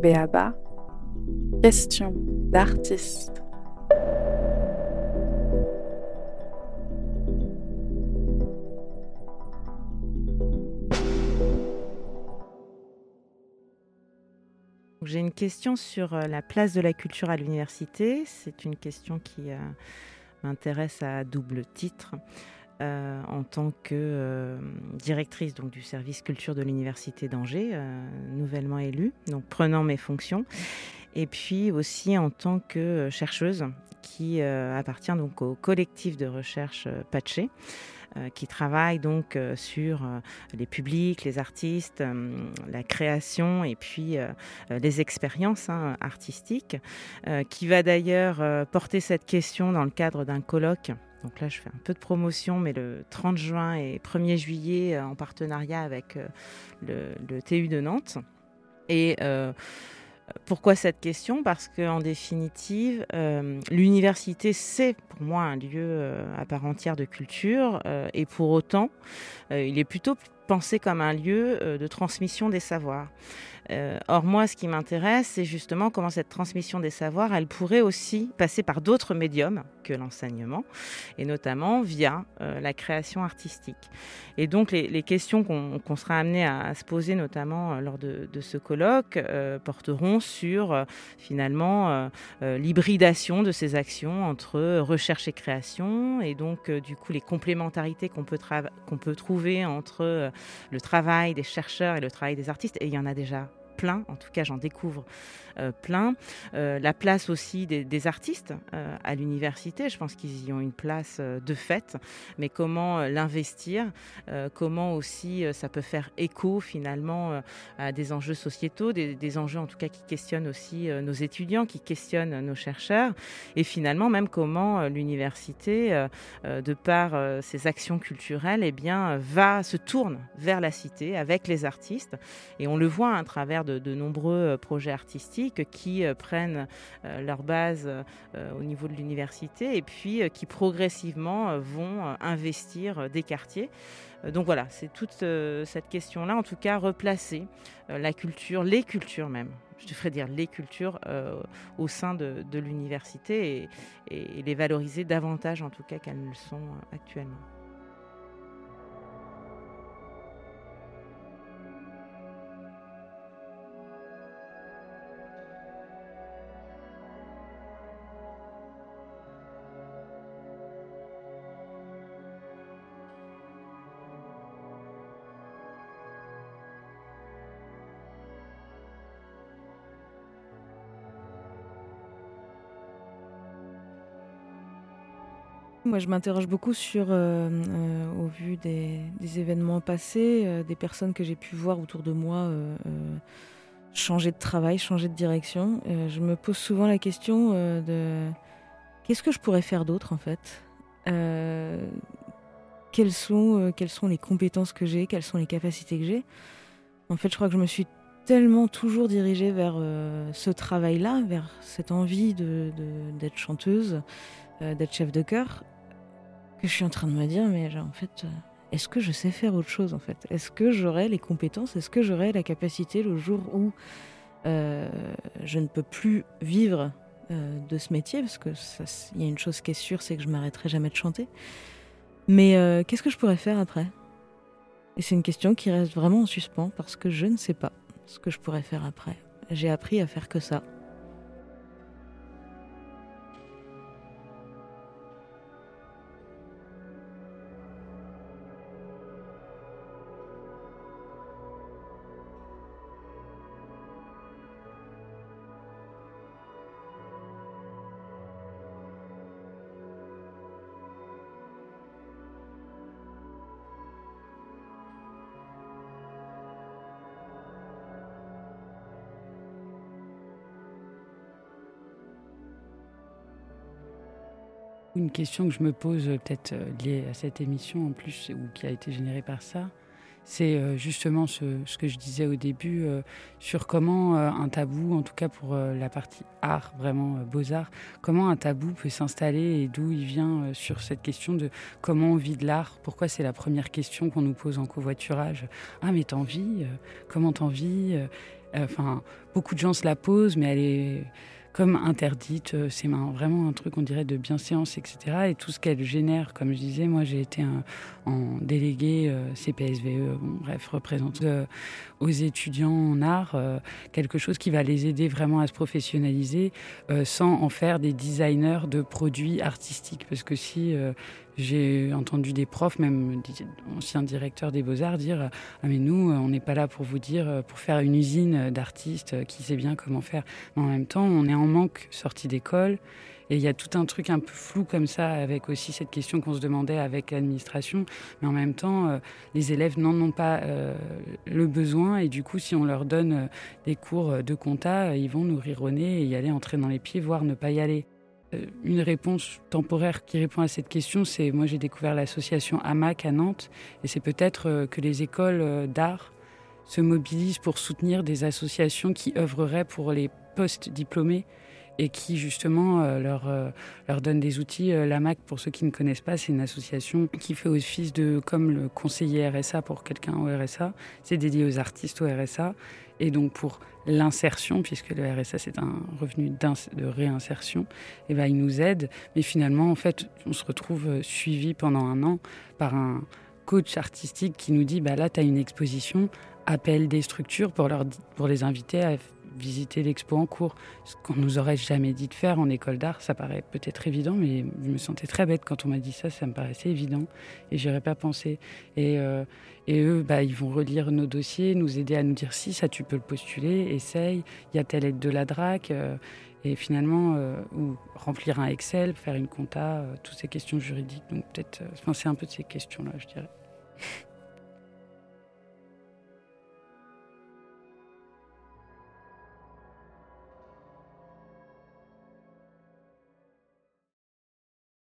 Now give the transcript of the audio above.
Béaba, question d'artiste. J'ai une question sur euh, la place de la culture à l'université. C'est une question qui euh, m'intéresse à double titre. Euh, en tant que directrice donc, du service culture de l'université d'Angers, nouvellement élue, donc prenant mes fonctions, et puis aussi en tant que chercheuse qui appartient donc au collectif de recherche Patché. Euh, qui travaille donc euh, sur euh, les publics, les artistes, la création et puis les expériences hein, artistiques, qui va d'ailleurs porter cette question dans le cadre d'un colloque donc là, je fais un peu de promotion, mais le 30 juin et 1er juillet, en partenariat avec le, TU de Nantes. Et pourquoi cette question? Parce qu'en définitive, euh, l'université, c'est pour moi un lieu euh, à part entière de culture, euh, et pour autant, il est plutôt pensé comme un lieu de transmission des savoirs. Euh, or, moi, ce qui m'intéresse, c'est justement comment cette transmission des savoirs, elle pourrait aussi passer par d'autres médiums que l'enseignement, et notamment via euh, la création artistique. Et donc, les, questions qu'on sera amené à, se poser, notamment euh, lors de, ce colloque, porteront sur finalement l'hybridation de ces actions entre recherche et création, et donc, du coup, les complémentarités qu'on peut, qu'on peut trouver entre le travail des chercheurs et le travail des artistes. Et il y en a déjà plein, en tout cas j'en découvre euh, plein. Euh, la place aussi des, artistes euh, à l'université, je pense qu'ils y ont une place de fait, mais comment l'investir, comment aussi ça peut faire écho finalement à des enjeux sociétaux, des, enjeux en tout cas qui questionnent aussi nos étudiants, qui questionnent nos chercheurs, et finalement même comment l'université, de par ses actions culturelles, eh bien, va, se tourne vers la cité avec les artistes, et on le voit à travers de, nombreux projets artistiques qui euh, prennent euh, leur base euh, au niveau de l'université et puis qui progressivement vont investir des quartiers. Donc voilà, c'est toute cette question-là, en tout cas, replacer la culture, les cultures même, je devrais dire les cultures au sein de, l'université et, et, les valoriser davantage en tout cas qu'elles ne le sont actuellement. Moi, je m'interroge beaucoup sur, euh, euh, au vu des, événements passés, euh, des personnes que j'ai pu voir autour de moi changer de travail, changer de direction. je me pose souvent la question de qu'est-ce que je pourrais faire d'autre en fait? Quelles, sont, quelles sont les compétences que j'ai? Quelles sont les capacités que j'ai? En fait, je crois que je me suis tellement toujours dirigée vers ce travail-là, vers cette envie d'être chanteuse, d'être chef de chœur, je suis en train de me dire, mais en fait, euh, est-ce que je sais faire autre chose en fait? Est-ce que j'aurai les compétences? Est-ce que j'aurai la capacité le jour où euh, je ne peux plus vivre euh, de ce métier? Parce que il y a une chose qui est sûre, c'est que je m'arrêterai jamais de chanter. Mais qu'est-ce que je pourrais faire après? Et c'est une question qui reste vraiment en suspens parce que je ne sais pas ce que je pourrais faire après. J'ai appris à faire que ça. Une question que je me pose, euh, peut-être euh, liée à cette émission en plus, ou qui a été générée par ça, c'est euh, justement ce, que je disais au début sur comment un tabou, en tout cas pour la partie art, vraiment beaux-arts, comment un tabou peut s'installer et d'où il vient sur cette question de comment on vit de l'art, pourquoi c'est la première question qu'on nous pose en covoiturage? Ah mais t'en vis Comment t'en vis? Enfin, beaucoup de gens se la posent, mais elle est comme interdite. Euh, c'est vraiment un truc, on dirait, de bienséance, etc. Et tout ce qu'elle génère, comme je disais, moi j'ai été en délégué euh, CPSVE, bref, représente euh, aux étudiants en art quelque chose qui va les aider vraiment à se professionnaliser sans en faire des designers de produits artistiques. Parce que si j'ai entendu des profs, même des anciens directeurs des beaux-arts, dire Ah, mais nous, on n'est pas là pour vous dire, pour faire une usine d'artistes qui sait bien comment faire. Mais en même temps, on est en manque sorti d'école. Et il y a tout un truc un peu flou comme ça, avec aussi cette question qu'on se demandait avec l'administration. Mais en même temps, euh, les élèves n'en ont pas euh, le besoin. Et du coup, si on leur donne euh, des cours de compta, ils vont nous rironner et y aller entrer dans les pieds, voire ne pas y aller. Euh, une réponse temporaire qui répond à cette question, c'est moi j'ai découvert l'association AMAC à Nantes et c'est peut-être euh, que les écoles euh, d'art se mobilisent pour soutenir des associations qui œuvreraient pour les post-diplômés et qui justement leur, leur donne des outils. L'AMAC, pour ceux qui ne connaissent pas, c'est une association qui fait office de comme le conseiller RSA pour quelqu'un au RSA. C'est dédié aux artistes au RSA. Et donc pour l'insertion, puisque le RSA c'est un revenu de réinsertion, et eh ben, il nous aide. Mais finalement, en fait, on se retrouve euh, suivi pendant un an par un coach artistique qui nous dit bah là, tu as une exposition, appelle des structures pour, leur, pour les inviter à visiter l'expo en cours. Ce qu'on nous aurait jamais dit de faire en école d'art, ça paraît peut-être évident, mais je me sentais très bête quand on m'a dit ça, ça me paraissait évident et j'aurais pas pensé. Et, euh, eux, bah, ils vont relire nos dossiers, nous aider à nous dire si ça tu peux le postuler, essaye, y a telle aide de la DRAC. Euh, et finalement, euh, ou remplir un Excel, faire une compta, toutes ces questions juridiques. Donc peut-être, c'est un peu de ces questions-là, je dirais.